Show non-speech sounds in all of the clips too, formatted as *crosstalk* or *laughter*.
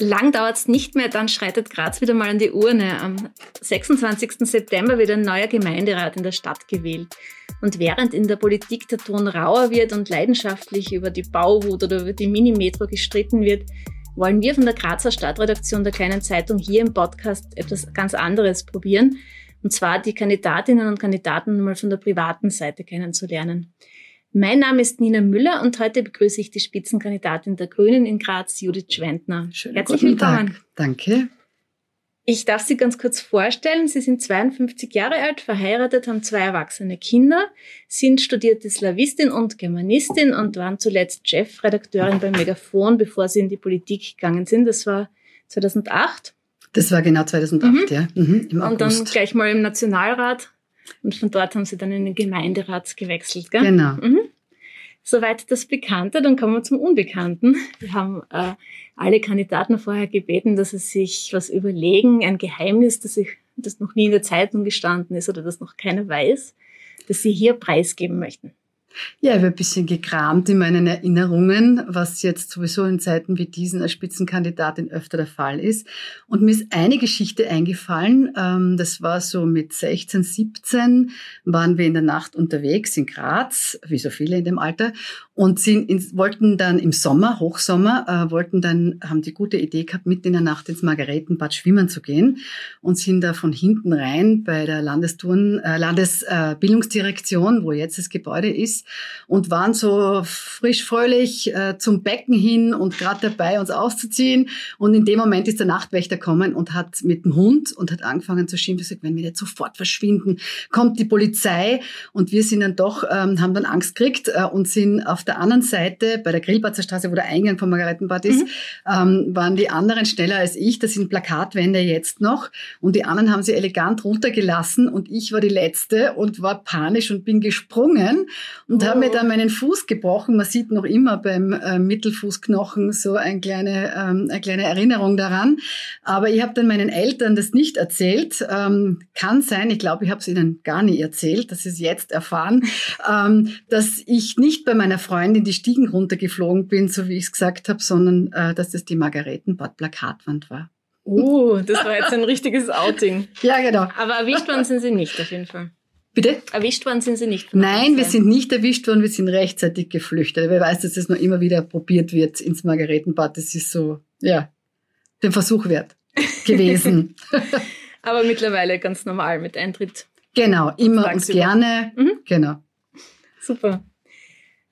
Lang dauert es nicht mehr, dann schreitet Graz wieder mal an die Urne. Am 26. September wird ein neuer Gemeinderat in der Stadt gewählt. Und während in der Politik der Ton rauer wird und leidenschaftlich über die Bauwut oder über die Minimetro gestritten wird, wollen wir von der Grazer Stadtredaktion der kleinen Zeitung hier im Podcast etwas ganz anderes probieren. Und zwar die Kandidatinnen und Kandidaten mal von der privaten Seite kennenzulernen. Mein Name ist Nina Müller und heute begrüße ich die Spitzenkandidatin der Grünen in Graz, Judith Schwendner. Schönen Herzlich willkommen. Tag. Danke. Ich darf Sie ganz kurz vorstellen. Sie sind 52 Jahre alt, verheiratet, haben zwei erwachsene Kinder, sind studierte Slawistin und Germanistin und waren zuletzt Chefredakteurin beim Megafon, bevor Sie in die Politik gegangen sind. Das war 2008. Das war genau 2008, mhm. ja. Mhm, und dann gleich mal im Nationalrat und von dort haben Sie dann in den Gemeinderat gewechselt, gell? Genau. Mhm. Soweit das Bekannte, dann kommen wir zum Unbekannten. Wir haben äh, alle Kandidaten vorher gebeten, dass sie sich was überlegen, ein Geheimnis, das, ich, das noch nie in der Zeitung gestanden ist oder das noch keiner weiß, das sie hier preisgeben möchten. Ja, ich habe ein bisschen gekramt in meinen Erinnerungen, was jetzt sowieso in Zeiten wie diesen als Spitzenkandidatin öfter der Fall ist. Und mir ist eine Geschichte eingefallen. Ähm, das war so mit 16, 17 waren wir in der Nacht unterwegs in Graz, wie so viele in dem Alter, und sind in, wollten dann im Sommer, Hochsommer, äh, wollten dann, haben die gute Idee gehabt, mitten in der Nacht ins Margaretenbad schwimmen zu gehen und sind da von hinten rein bei der Landestouren, äh, Landesbildungsdirektion, wo jetzt das Gebäude ist, und waren so frisch fröhlich äh, zum Becken hin und gerade dabei, uns auszuziehen. Und in dem Moment ist der Nachtwächter gekommen und hat mit dem Hund und hat angefangen zu schimpfen, gesagt, wenn wir nicht sofort verschwinden, kommt die Polizei. Und wir sind dann doch, ähm, haben dann Angst gekriegt äh, und sind auf der anderen Seite, bei der Grillbatzer Straße, wo der Eingang vom Margaretenbad ist, mhm. ähm, waren die anderen schneller als ich. Das sind Plakatwände jetzt noch. Und die anderen haben sie elegant runtergelassen und ich war die Letzte und war panisch und bin gesprungen und oh. habe mir dann meinen Fuß gebrochen. Man sieht noch immer beim äh, Mittelfußknochen so eine kleine, ähm, eine kleine Erinnerung daran. Aber ich habe dann meinen Eltern das nicht erzählt. Ähm, kann sein, ich glaube, ich habe es ihnen gar nie erzählt, dass sie es jetzt erfahren, ähm, dass ich nicht bei meiner Freundin die Stiegen runtergeflogen bin, so wie ich es gesagt habe, sondern äh, dass das die Margaretenbad-Plakatwand war. Oh, das war jetzt ein richtiges Outing. *laughs* Ja, genau. Aber erwischt worden sind Sie nicht auf jeden Fall. Bitte? Erwischt worden sind Sie nicht? Nein, wir sind nicht erwischt worden, wir sind rechtzeitig geflüchtet. Wer weiß, dass es noch immer wieder probiert wird ins Margaretenbad. Das ist so, ja, den Versuch wert *laughs* gewesen. Aber mittlerweile ganz normal mit Eintritt. Genau, immer und gerne. Mhm. Genau. Super.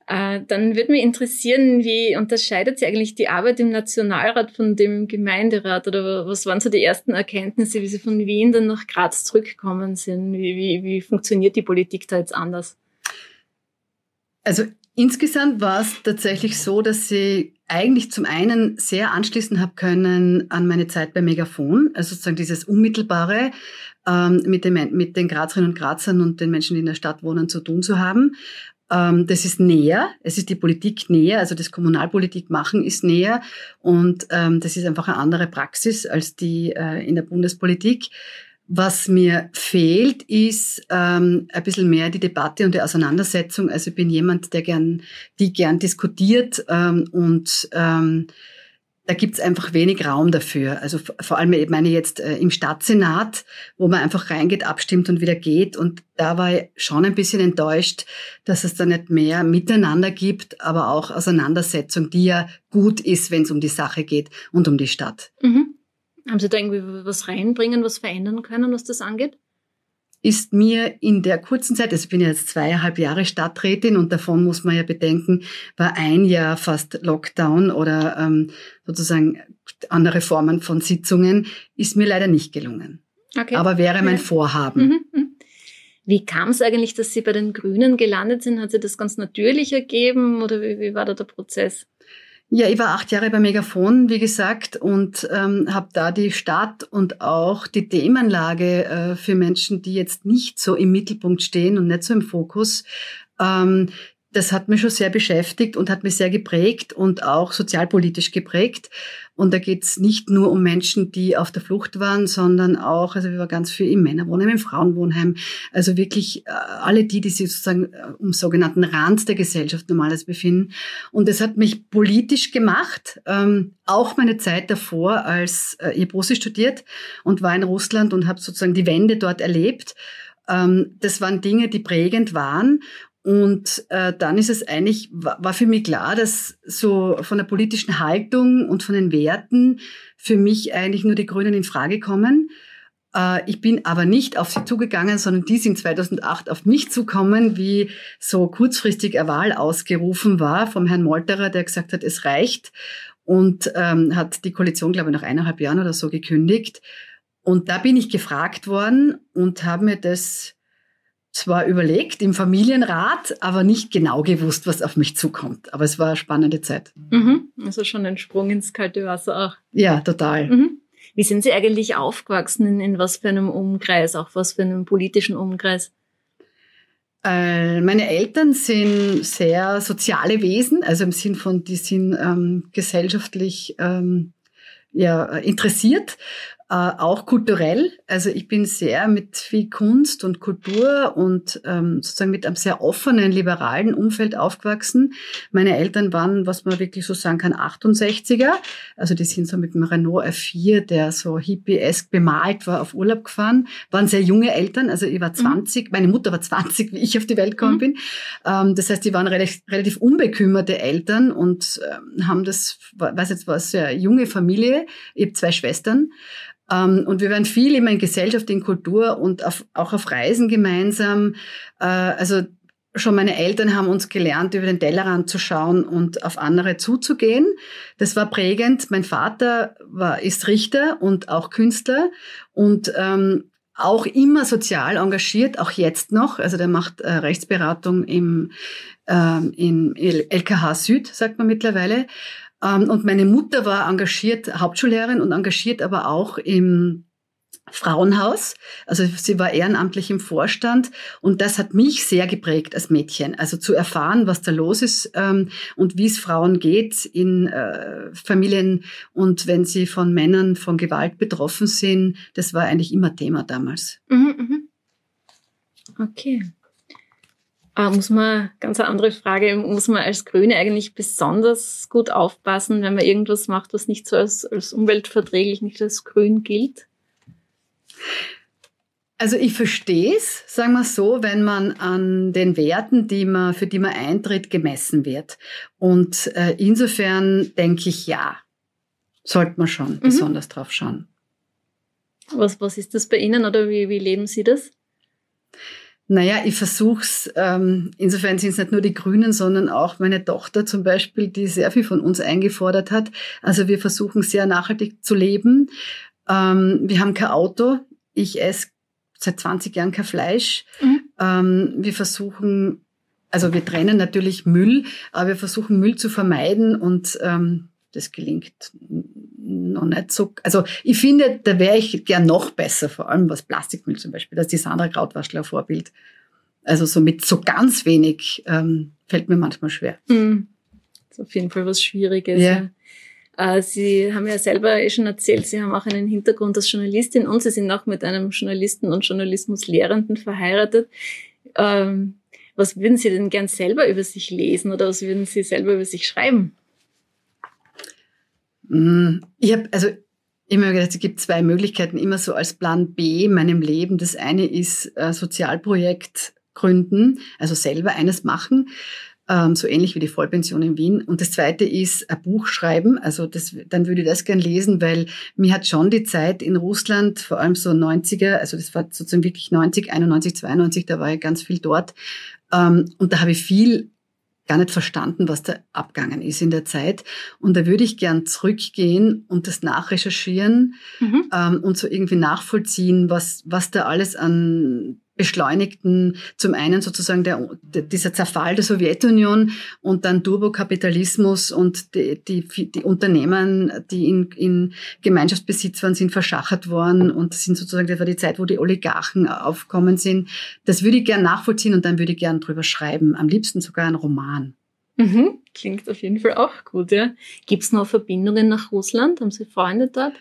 Äh, dann würde mich interessieren, wie unterscheidet sich eigentlich die Arbeit im Nationalrat von dem Gemeinderat oder was waren so die ersten Erkenntnisse, wie Sie von Wien dann nach Graz zurückgekommen sind? Wie, wie, wie funktioniert die Politik da jetzt anders? Also insgesamt war es tatsächlich so, dass sie eigentlich zum einen sehr anschließen habe können an meine Zeit bei Megafon, also sozusagen dieses unmittelbare ähm, mit, den, mit den Grazerinnen und Grazern und den Menschen, die in der Stadt wohnen, zu tun zu haben. Ähm, das ist näher, es ist die Politik näher, also das Kommunalpolitik machen ist näher und ähm, das ist einfach eine andere Praxis als die äh, in der Bundespolitik. Was mir fehlt, ist ähm, ein bisschen mehr die Debatte und die Auseinandersetzung. Also ich bin jemand, der gern, die gern diskutiert ähm, und ähm, da gibt's einfach wenig Raum dafür. Also vor allem, ich meine jetzt äh, im Stadtsenat, wo man einfach reingeht, abstimmt und wieder geht. Und da war ich schon ein bisschen enttäuscht, dass es da nicht mehr Miteinander gibt, aber auch Auseinandersetzung, die ja gut ist, wenn es um die Sache geht und um die Stadt. Mhm. Haben Sie da irgendwie was reinbringen, was verändern können, was das angeht? Ist mir in der kurzen Zeit, also ich bin ja jetzt zweieinhalb Jahre Stadträtin und davon muss man ja bedenken, war ein Jahr fast Lockdown oder ähm, sozusagen andere Formen von Sitzungen, ist mir leider nicht gelungen. Okay. Aber wäre mein. Vorhaben. Mhm, mhm. Wie kam es eigentlich, dass Sie bei den Grünen gelandet sind? Hat sich das ganz natürlich ergeben oder wie, wie war da der Prozess? Ja, ich war acht Jahre bei Megafon, wie gesagt, und ähm, habe da die Stadt und auch die Themenlage äh, für Menschen, die jetzt nicht so im Mittelpunkt stehen und nicht so im Fokus, ähm, das hat mich schon sehr beschäftigt und hat mich sehr geprägt und auch sozialpolitisch geprägt. Und da geht es nicht nur um Menschen, die auf der Flucht waren, sondern auch, also wir waren ganz viel im Männerwohnheim, im Frauenwohnheim. Also wirklich äh, alle die, die sich sozusagen äh, um sogenannten Rand der Gesellschaft normales befinden. Und das hat mich politisch gemacht. Ähm, auch meine Zeit davor, als äh, ich Russisch studiert und war in Russland und habe sozusagen die Wende dort erlebt. Ähm, das waren Dinge, die prägend waren. Und äh, dann ist es eigentlich, war für mich klar, dass so von der politischen Haltung und von den Werten für mich eigentlich nur die Grünen in Frage kommen. Äh, ich bin aber nicht auf sie zugegangen, sondern die sind 2008 auf mich zukommen, wie so kurzfristig eine Wahl ausgerufen war vom Herrn Molterer, der gesagt hat, es reicht und ähm, hat die Koalition, glaube ich, nach eineinhalb Jahren oder so gekündigt. Und da bin ich gefragt worden und habe mir das zwar überlegt im Familienrat, aber nicht genau gewusst, was auf mich zukommt. Aber es war eine spannende Zeit. Mhm. Also schon ein Sprung ins kalte Wasser auch. Ja, total. Mhm. Wie sind Sie eigentlich aufgewachsen? In, in, was für einem Umkreis? Auch was für einem politischen Umkreis? Äh, meine Eltern sind sehr soziale Wesen, also im Sinn von, die sind ähm, gesellschaftlich ähm, ja, interessiert äh, auch kulturell. Also ich bin sehr mit viel Kunst und Kultur und ähm, sozusagen mit einem sehr offenen, liberalen Umfeld aufgewachsen. Meine Eltern waren, was man wirklich so sagen kann, 68er. Also die sind so mit dem Renault R4, der so hippie-esk bemalt war, auf Urlaub gefahren. Waren sehr junge Eltern. Also ich war 20, mhm. meine Mutter war 20, wie ich auf die Welt gekommen mhm. bin. Ähm, das heißt, die waren relativ, relativ unbekümmerte Eltern und ähm, haben das, weiß jetzt was, sehr junge Familie. Ich habe zwei Schwestern. Ähm, und wir waren viel immer in Gesellschaft, in Kultur und auf, auch auf Reisen gemeinsam. Äh, also schon meine Eltern haben uns gelernt, über den Tellerrand zu schauen und auf andere zuzugehen. Das war prägend. Mein Vater war, ist Richter und auch Künstler und ähm, auch immer sozial engagiert, auch jetzt noch. Also der macht äh, Rechtsberatung im, äh, im LKH Süd, sagt man mittlerweile. Ähm, und meine Mutter war engagiert, Hauptschullehrerin und engagiert aber auch im Frauenhaus. Also sie war ehrenamtlich im Vorstand und das hat mich sehr geprägt als Mädchen. Also zu erfahren, was da los ist ähm, und wie es Frauen geht in äh, Familien und wenn sie von Männern von Gewalt betroffen sind, das war eigentlich immer Thema damals. Mhm, mhm. Okay. Äh, muss man, ganz eine andere Frage, muss man als Grüne eigentlich besonders gut aufpassen, wenn man irgendwas macht, was nicht so als, als umweltverträglich, nicht als grün gilt? Also ich verstehe es, sagen wir so, wenn man an den Werten, die man, für die man eintritt, gemessen wird. Und äh, insofern denke ich, ja, sollte man schon mhm. besonders drauf schauen. Was, was ist das bei Ihnen oder wie, wie leben Sie das? Naja, ich versuch's. Ähm, insofern sind es nicht nur die Grünen, sondern auch meine Tochter zum Beispiel, die sehr viel von uns eingefordert hat. Also wir versuchen sehr nachhaltig zu leben. Ähm, wir haben kein Auto. Ich esse seit 20 Jahren kein Fleisch. Mhm. Ähm, wir versuchen, also wir trennen natürlich Müll, aber wir versuchen Müll zu vermeiden und ähm, das gelingt noch nicht so. Also ich finde, da wäre ich gern noch besser, vor allem was Plastikmüll zum Beispiel. Da ist die Sandra Krautwaschler Vorbild. Also so mit so ganz wenig ähm, fällt mir manchmal schwer. Mhm. Das ist auf jeden Fall was Schwieriges. Ja. ja. Äh, Sie haben ja selber eh schon erzählt, Sie haben auch einen Hintergrund als Journalistin und Sie sind auch mit einem Journalisten und Journalismuslehrenden verheiratet. Ähm, was würden Sie denn gern selber über sich lesen oder was würden Sie selber über sich schreiben? Mm, ich habe also immer gedacht, es gibt zwei Möglichkeiten, immer so als Plan B in meinem Leben. Das eine ist äh, Sozialprojekt gründen, also selber eines machen, ähm, so ähnlich wie die Vollpension in Wien. Und das zweite ist ein Buch schreiben. Also das, dann würde ich das gern lesen, weil mir hat schon die Zeit in Russland, vor allem so 90er, also das war sozusagen wirklich 90, 91, 92, da war ich ganz viel dort. Ähm, und da habe ich viel gar nicht verstanden, was da abgangen ist in der Zeit. Und da würde ich gern zurückgehen und das nachrecherchieren mhm. ähm, und so irgendwie nachvollziehen, was, was da alles an beschleunigten zum einen sozusagen der, dieser Zerfall der Sowjetunion und dann Turbokapitalismus und die, die, die Unternehmen, die in, in Gemeinschaftsbesitz waren, sind verschachert worden und sind sozusagen, das war die Zeit, wo die Oligarchen aufkommen sind. Das würde ich gern nachvollziehen und dann würde ich gern drüber schreiben. Am liebsten sogar einen Roman. Mhm. Klingt auf jeden Fall auch gut, ja. Gibt es noch Verbindungen nach Russland? Haben Sie Freunde dort?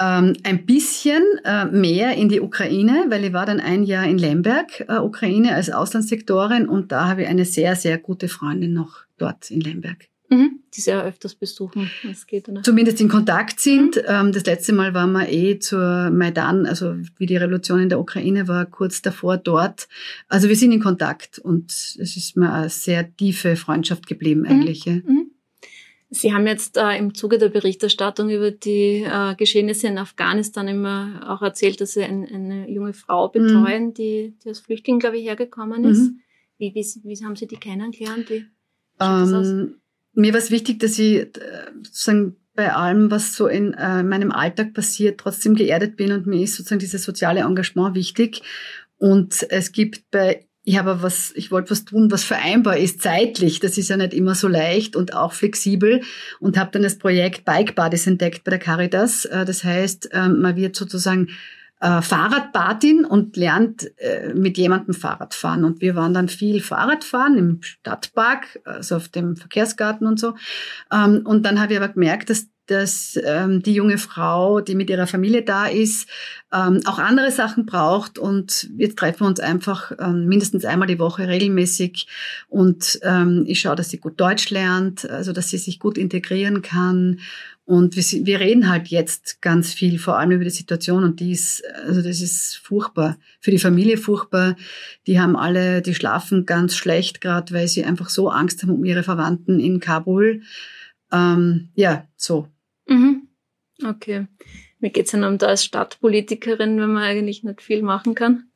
Ähm, ein bisschen äh, mehr in die Ukraine, weil ich war dann ein Jahr in Lemberg, äh, Ukraine, als Auslandssektorin und da habe ich eine sehr, sehr gute Freundin noch dort in Lemberg. Mhm. Die sehr öfters besuchen, es geht, oder? Zumindest in Kontakt sind. Mhm. Ähm, das letzte Mal waren wir eh zur Maidan, also wie die Revolution in der Ukraine war, kurz davor dort. Also wir sind in Kontakt und es ist mir eine sehr tiefe Freundschaft geblieben mhm. eigentlich. Mhm. Sie haben jetzt äh, im Zuge der Berichterstattung über die äh, Geschehnisse in Afghanistan immer auch erzählt, dass Sie ein, eine junge Frau betreuen, mhm. die, die als Flüchtling, glaube ich, hergekommen ist. Mhm. Wie, wie, wie, haben Sie die kennengelernt? Wie ähm, mir war es wichtig, dass ich äh, sozusagen bei allem, was so in äh, meinem Alltag passiert, trotzdem geerdet bin und mir ist sozusagen dieses soziale Engagement wichtig. Und es gibt bei ich habe was, ich wollte was tun, was vereinbar ist zeitlich. Das ist ja nicht immer so leicht und auch flexibel. Und habe dann das Projekt Bike Buddies entdeckt bei der Caritas. Äh, das heißt, ähm, man wird sozusagen äh, Fahrradbadin und lernt äh, mit jemandem Fahrrad fahren. Und wir waren dann viel Fahrradfahren im Stadtpark, also auf dem Verkehrsgarten und so. Ähm, und dann habe ich aber gemerkt, dass dass ähm, die junge Frau, die mit ihrer Familie da ist, ähm, auch andere Sachen braucht. Und jetzt treffen wir uns einfach ähm, mindestens einmal die Woche regelmäßig. Und ähm, ich schaue, dass sie gut Deutsch lernt, also dass sie sich gut integrieren kann. Und wir, wir reden halt jetzt ganz viel, vor allem über die Situation. Und die ist, also das ist furchtbar. Für die Familie furchtbar. Die haben alle, die schlafen ganz schlecht gerade, weil sie einfach so Angst haben um ihre Verwandten in Kabul. Ähm, ja, so. Mhm. Okay. Wie geht es um da als Stadtpolitikerin, wenn man eigentlich nicht viel machen kann?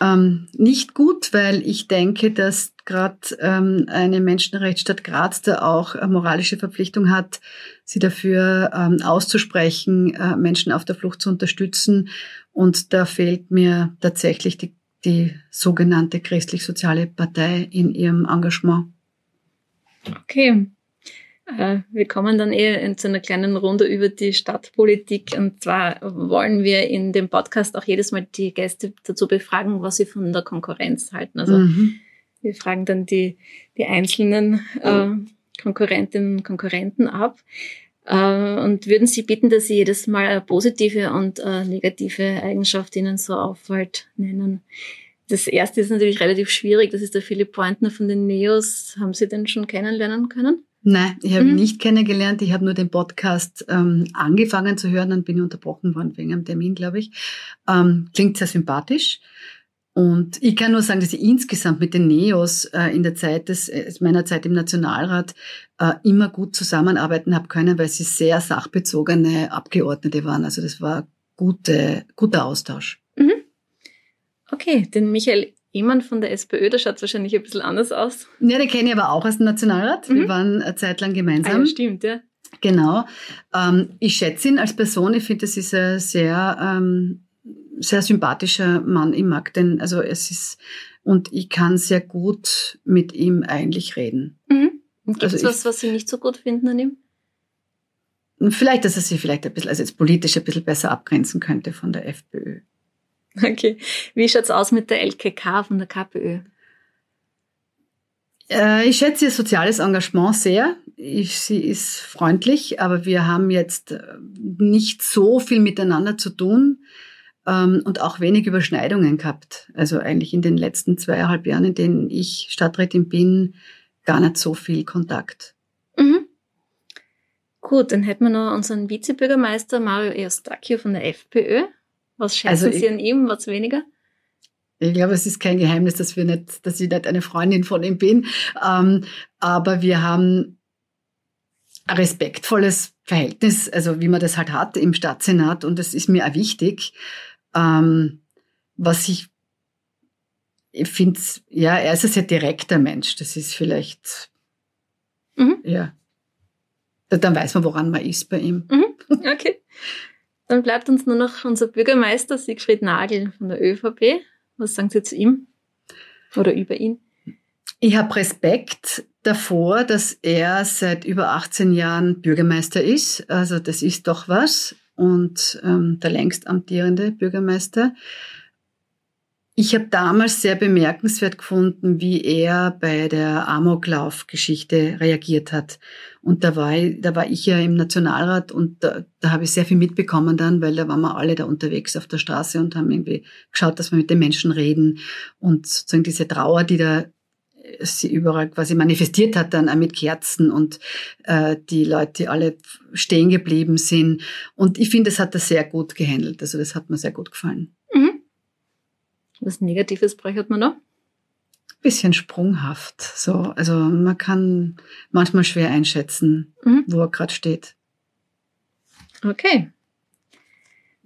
Ähm, nicht gut, weil ich denke, dass gerade ähm, eine Menschenrechtsstadt Graz da auch eine moralische Verpflichtung hat, sie dafür ähm, auszusprechen, äh, Menschen auf der Flucht zu unterstützen. Und da fehlt mir tatsächlich die, die sogenannte christlich-soziale Partei in ihrem Engagement. Okay. Äh, wir kommen dann eher in zu einer kleinen Runde über die Stadtpolitik. Und zwar wollen wir in dem Podcast auch jedes Mal die Gäste dazu befragen, was sie von der Konkurrenz halten. Also mhm. wir fragen dann die, die einzelnen äh, Konkurrentinnen und Konkurrenten ab äh, und würden sie bitten, dass sie jedes Mal eine positive und eine negative Eigenschaft ihnen so auffällt nennen. Das erste ist natürlich relativ schwierig. Das ist der Philipp Pointner von den Neos. Haben Sie den schon kennenlernen können? Nein, ich habe mhm. nicht kennengelernt. Ich habe nur den Podcast ähm, angefangen zu hören, dann bin ich unterbrochen worden wegen einem Termin, glaube ich. Ähm, klingt sehr sympathisch. Und ich kann nur sagen, dass ich insgesamt mit den Neos äh, in der Zeit des, äh, meiner Zeit im Nationalrat äh, immer gut zusammenarbeiten habe können, weil sie sehr sachbezogene Abgeordnete waren. Also das war gute, guter Austausch. Mhm. Okay, den Michael jemand von der SPÖ, der schaut wahrscheinlich ein bisschen anders aus. Ja, den kenne ich aber auch aus dem Nationalrat. Mhm. Wir waren eine Zeit lang gemeinsam. Ah, ja, stimmt, ja. Genau. Ähm, ich schätze ihn als Person. Ich finde, das ist ein sehr, ähm, sehr sympathischer Mann. Ich mag den, also es ist, und ich kann sehr gut mit ihm eigentlich reden. Mhm. Gibt es also was, was Sie nicht so gut finden an ihm? Vielleicht, dass er sich vielleicht ein bisschen, also jetzt politisch ein bisschen besser abgrenzen könnte von der FPÖ. *laughs* Okay. Wie schaut's aus mit der LKK von der KPÖ? Äh, ich schätze ihr soziales Engagement sehr. Ich, sie ist freundlich, aber wir haben jetzt äh, nicht so viel miteinander zu tun ähm, und auch wenig Überschneidungen gehabt. Also eigentlich in den letzten zweieinhalb Jahren, in denen ich Stadträtin bin, gar nicht so viel Kontakt. Mhm. Gut, dann hätten wir noch unseren Vizebürgermeister Mario Eustachio von der FPÖ. Was schätzen also Sie an ihm, was weniger? Ich glaube, es ist kein Geheimnis, dass wir nicht, dass ich nicht eine Freundin von ihm bin. Ähm, aber wir haben ein respektvolles Verhältnis, also wie man das halt hat im Stadtsenat und das ist mir auch wichtig. Ähm, was ich, ich finde, ja, er ist ein sehr direkter Mensch. Das ist vielleicht, mhm. ja, dann weiß man, woran man ist bei ihm. Mhm. Okay. Dann bleibt uns nur noch unser Bürgermeister Siegfried Nagel von der ÖVP. Was sagen Sie zu ihm oder über ihn? Ich habe Respekt davor, dass er seit über 18 Jahren Bürgermeister ist. Also das ist doch was. Und ähm, der längst amtierende Bürgermeister. Ich habe damals sehr bemerkenswert gefunden, wie er bei der Amoklauf-Geschichte reagiert hat. Und da war, ich, da war ich ja im Nationalrat und da, da habe ich sehr viel mitbekommen dann, weil da waren wir alle da unterwegs auf der Straße und haben irgendwie geschaut, dass wir mit den Menschen reden und sozusagen diese Trauer, die da sie überall quasi manifestiert hat, dann auch mit Kerzen und äh, die Leute, alle stehen geblieben sind. Und ich finde, das hat er sehr gut gehandelt. Also das hat mir sehr gut gefallen. Was Negatives braucht man noch? Bisschen sprunghaft. So, also man kann manchmal schwer einschätzen, mhm. wo er gerade steht. Okay.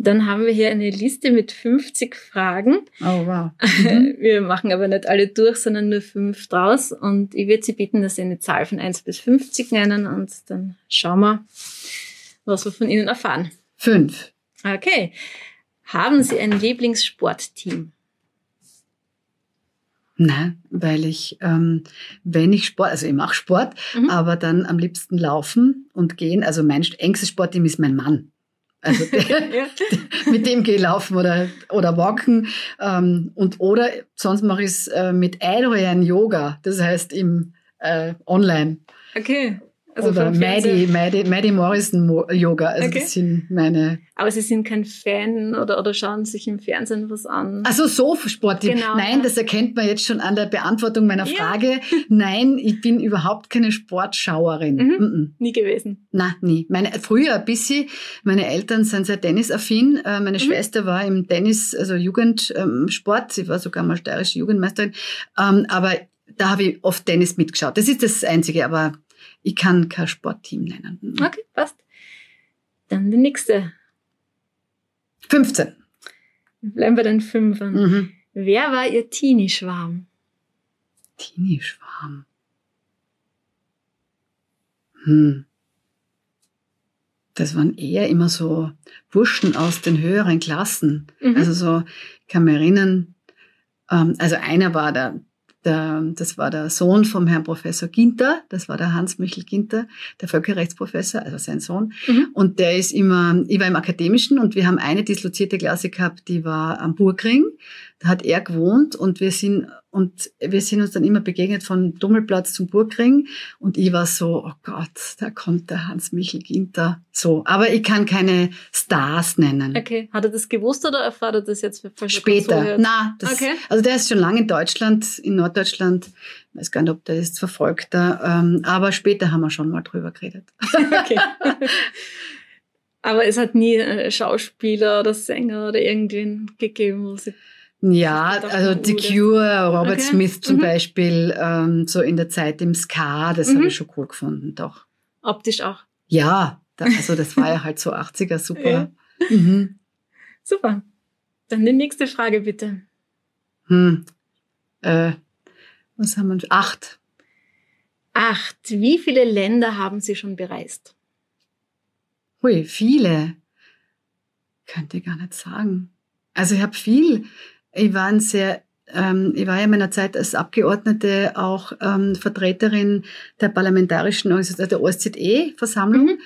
Dann haben wir hier eine Liste mit 50 Fragen. Oh, wow. *laughs* Mhm. Wir machen aber nicht alle durch, sondern nur fünf draus. Und ich würde Sie bitten, dass Sie eine Zahl von 1 bis 50 nennen und dann schauen wir, was wir von Ihnen erfahren. Fünf. Okay. Haben Sie ein Lieblingssportteam? Nein, weil ich, ähm, wenn ich Sport, also ich mache Sport, mhm. aber dann am liebsten laufen und gehen. Also mein engstes Sportteam ist mein Mann. Also *laughs* der, mit dem gehe ich laufen oder, oder walken. Ähm, und, oder sonst mache ich es äh, mit Adrian Yoga, das heißt im äh, online. Okay. Also Oder Maddie, Maddie, Maddie Morrison Yoga. Also okay. das sind meine. Aber Sie sind kein Fan oder, oder schauen sich im Fernsehen was an? Also so Sport. Genau, Nein, das erkennt man jetzt schon an der Beantwortung meiner Frage. Ja. Nein, ich bin überhaupt keine Sportschauerin. Mhm. Mhm. Nie gewesen? Na, nie. Meine, früher ein bisschen. Meine Eltern sind sehr tennisaffin. Äh, meine mhm. Schwester war im Tennis, also Jugendsport. Sie war sogar mal steirische Jugendmeisterin. Ähm, aber da habe ich oft Tennis mitgeschaut. Das ist das Einzige, aber ich kann kein Sportteam nennen. Mhm. Okay, passt. Dann die nächste. 15. Bleiben wir den Fünfern. Mhm. Wer war Ihr Teenie-Schwarm? Teenie-Schwarm. Hm. Das waren eher immer so Burschen aus den höheren Klassen. Mhm. Also so, ich kann mich erinnern, ähm, also einer war der der, das war der Sohn vom Herrn Professor Ginter, das war der Hans-Michel Ginter, der Völkerrechtsprofessor, also sein Sohn. Mhm. Und der ist immer, ich war im Akademischen und wir haben eine dislozierte Klasse gehabt, die war am Burgring. Da hat er gewohnt und wir sind und wir sind uns dann immer begegnet von Dummelplatz zum Burgring. Und ich war so, oh Gott, da kommt der Hans-Michel Ginter. So. Aber ich kann keine Stars nennen. Okay. Hat er das gewusst oder erfahrt er das jetzt? Später. Na, das, okay. also der ist schon lange in Deutschland, in Norddeutschland. Ich weiß gar nicht, ob der ist verfolgt da. Ähm, aber später haben wir schon mal drüber geredet. *laughs* Okay. aber es hat nie Schauspieler oder Sänger oder irgendwen gegeben, wo sie ja, also The Cure, Robert okay. Smith zum mhm. Beispiel, ähm, so in der Zeit im Ska, das mhm. habe ich schon cool gefunden, doch. Optisch auch? Ja, da, also das war ja halt so 80er, *laughs* super. Ja. Mhm. Super. Dann die nächste Frage bitte. Hm. Äh, was haben wir? Acht. Acht. Wie viele Länder haben Sie schon bereist? Hui, viele. Könnte ich gar nicht sagen. Also ich habe viel ich war ein sehr ähm, ich war ja in meiner Zeit als Abgeordnete auch ähm, Vertreterin der parlamentarischen Organisation, der OSZE-Versammlung mhm.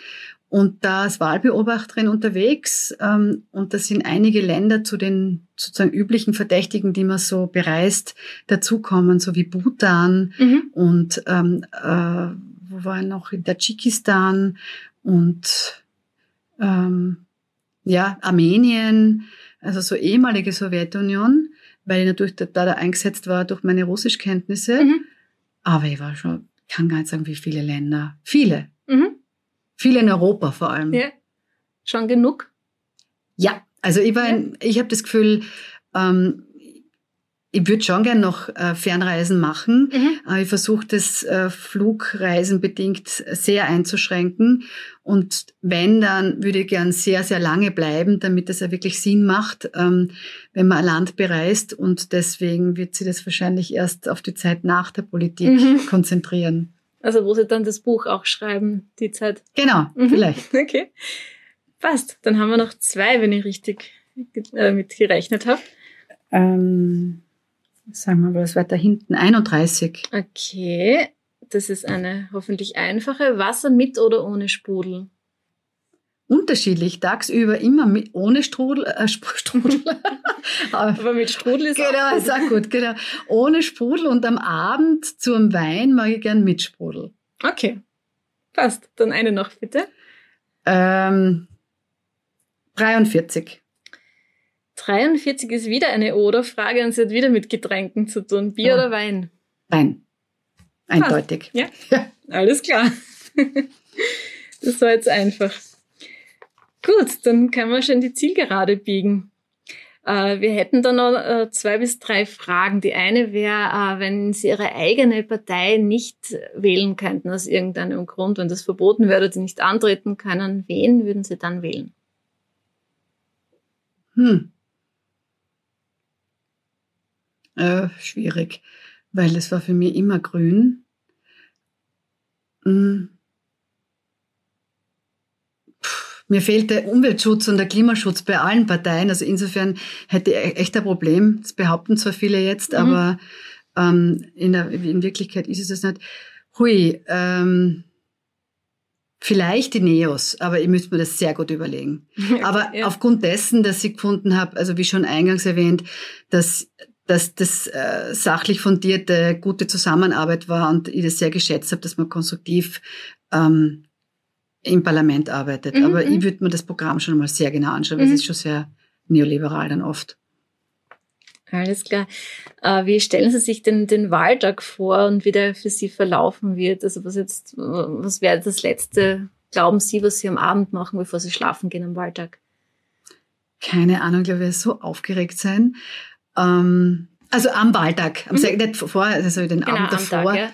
und da als Wahlbeobachterin unterwegs. Ähm, und da sind einige Länder zu den sozusagen üblichen Verdächtigen, die man so bereist, dazukommen, so wie Bhutan mhm. und ähm, äh, wo war noch in Tadschikistan und ähm, ja, Armenien also so ehemalige Sowjetunion, weil ich natürlich da, da eingesetzt war durch meine Russischkenntnisse. Mhm. Aber ich war schon, kann gar nicht sagen, wie viele Länder. Viele. Mhm. Viele in Europa vor allem. Ja. Schon genug? Ja, also ich war, ja. ich habe das Gefühl, ähm, ich würde schon gern noch äh, Fernreisen machen. Mhm. Äh, ich versuche das äh, Flugreisen bedingt sehr einzuschränken. Und wenn, dann würde ich gern sehr, sehr lange bleiben, damit es ja wirklich Sinn macht, ähm, wenn man ein Land bereist. Und deswegen wird sie das wahrscheinlich erst auf die Zeit nach der Politik mhm. konzentrieren. Also wo sie dann das Buch auch schreiben, die Zeit. Genau, mhm. vielleicht. *laughs* Okay. Passt. Dann haben wir noch zwei, wenn ich richtig äh, mit gerechnet habe. Ähm, sagen wir mal, was weiter hinten? 31. Okay, das ist eine hoffentlich einfache. Wasser mit oder ohne Sprudel? Unterschiedlich, tagsüber immer mit, ohne Strudel, äh, *laughs* Strudel. *laughs* Aber mit Strudel ist genau, auch ist auch gut, genau. Ohne Sprudel und am Abend zum Wein mag ich gern mit Sprudel. Okay, passt. Dann eine noch bitte. Ähm, 43. 43 ist wieder eine Oder-Frage und sie hat wieder mit Getränken zu tun. Bier Ja. oder Wein? Wein. Eindeutig. Ja, Ja. alles klar. *laughs* Das war jetzt einfach. Gut, dann können wir schon die Zielgerade biegen. Äh, wir hätten dann noch äh, zwei bis drei Fragen. Die eine wäre, äh, wenn Sie Ihre eigene Partei nicht wählen könnten aus irgendeinem Grund, wenn das verboten wäre oder Sie nicht antreten können, wen würden Sie dann wählen? Hm. Äh, schwierig, weil es war für mich immer grün. Hm. Mir fehlt der Umweltschutz und der Klimaschutz bei allen Parteien. Also insofern hätte ich echt ein Problem. Das behaupten zwar viele jetzt, Mhm. aber ähm, in, der, in Wirklichkeit ist es das nicht. Hui, ähm, vielleicht die Neos, aber ich müsste mir das sehr gut überlegen. *laughs* Aber Ja. aufgrund dessen, dass ich gefunden habe, also wie schon eingangs erwähnt, dass, dass das äh, sachlich fundierte, gute Zusammenarbeit war und ich das sehr geschätzt habe, dass man konstruktiv ähm, im Parlament arbeitet. Mhm, Aber mhm. ich würde mir das Programm schon mal sehr genau anschauen, weil Mhm. es ist schon sehr neoliberal dann oft. Alles klar. Äh, wie stellen Sie sich denn den Wahltag vor und wie der für Sie verlaufen wird? Also was jetzt, was wäre das letzte, glauben Sie, was Sie am Abend machen, bevor Sie schlafen gehen am Wahltag? Keine Ahnung, glaube ich, werde so aufgeregt sein. Ähm, also am Wahltag, am Mhm. Nicht vorher, also den Genau, Abend am davor. Tag, ja.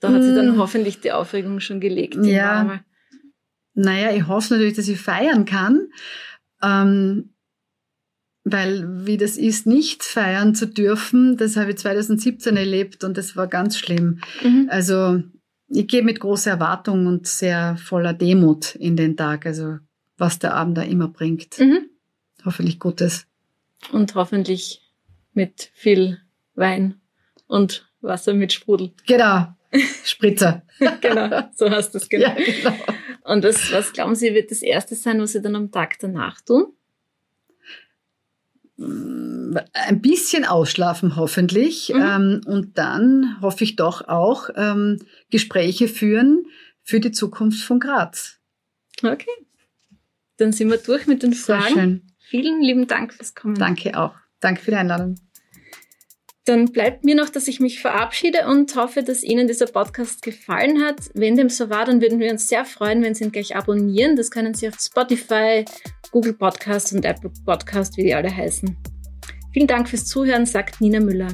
Da hat sie dann Mm. hoffentlich die Aufregung schon gelegt. Ja. Naja, ich hoffe natürlich, dass ich feiern kann. Ähm, weil wie das ist, nicht feiern zu dürfen, das habe ich 2017 erlebt und das war ganz schlimm. Mhm. Also ich gehe mit großer Erwartung und sehr voller Demut in den Tag, also was der Abend da immer bringt. Mhm. Hoffentlich Gutes. Und hoffentlich mit viel Wein und Wasser mit Sprudel. *laughs* Genau, Spritzer. *laughs* genau, so hast du es genau. Ja, genau. Und was, was glauben Sie, wird das Erste sein, was Sie dann am Tag danach tun? Ein bisschen ausschlafen hoffentlich Mhm. ähm, und dann hoffe ich doch auch ähm, Gespräche führen für die Zukunft von Graz. Okay. Dann sind wir durch mit den Sehr Fragen. schön. Vielen lieben Dank fürs Kommen. Danke auch. Danke für die Einladung. Dann bleibt mir noch, dass ich mich verabschiede und hoffe, dass Ihnen dieser Podcast gefallen hat. Wenn dem so war, dann würden wir uns sehr freuen, wenn Sie ihn gleich abonnieren. Das können Sie auf Spotify, Google Podcast und Apple Podcast, wie die alle heißen. Vielen Dank fürs Zuhören, sagt Nina Müller.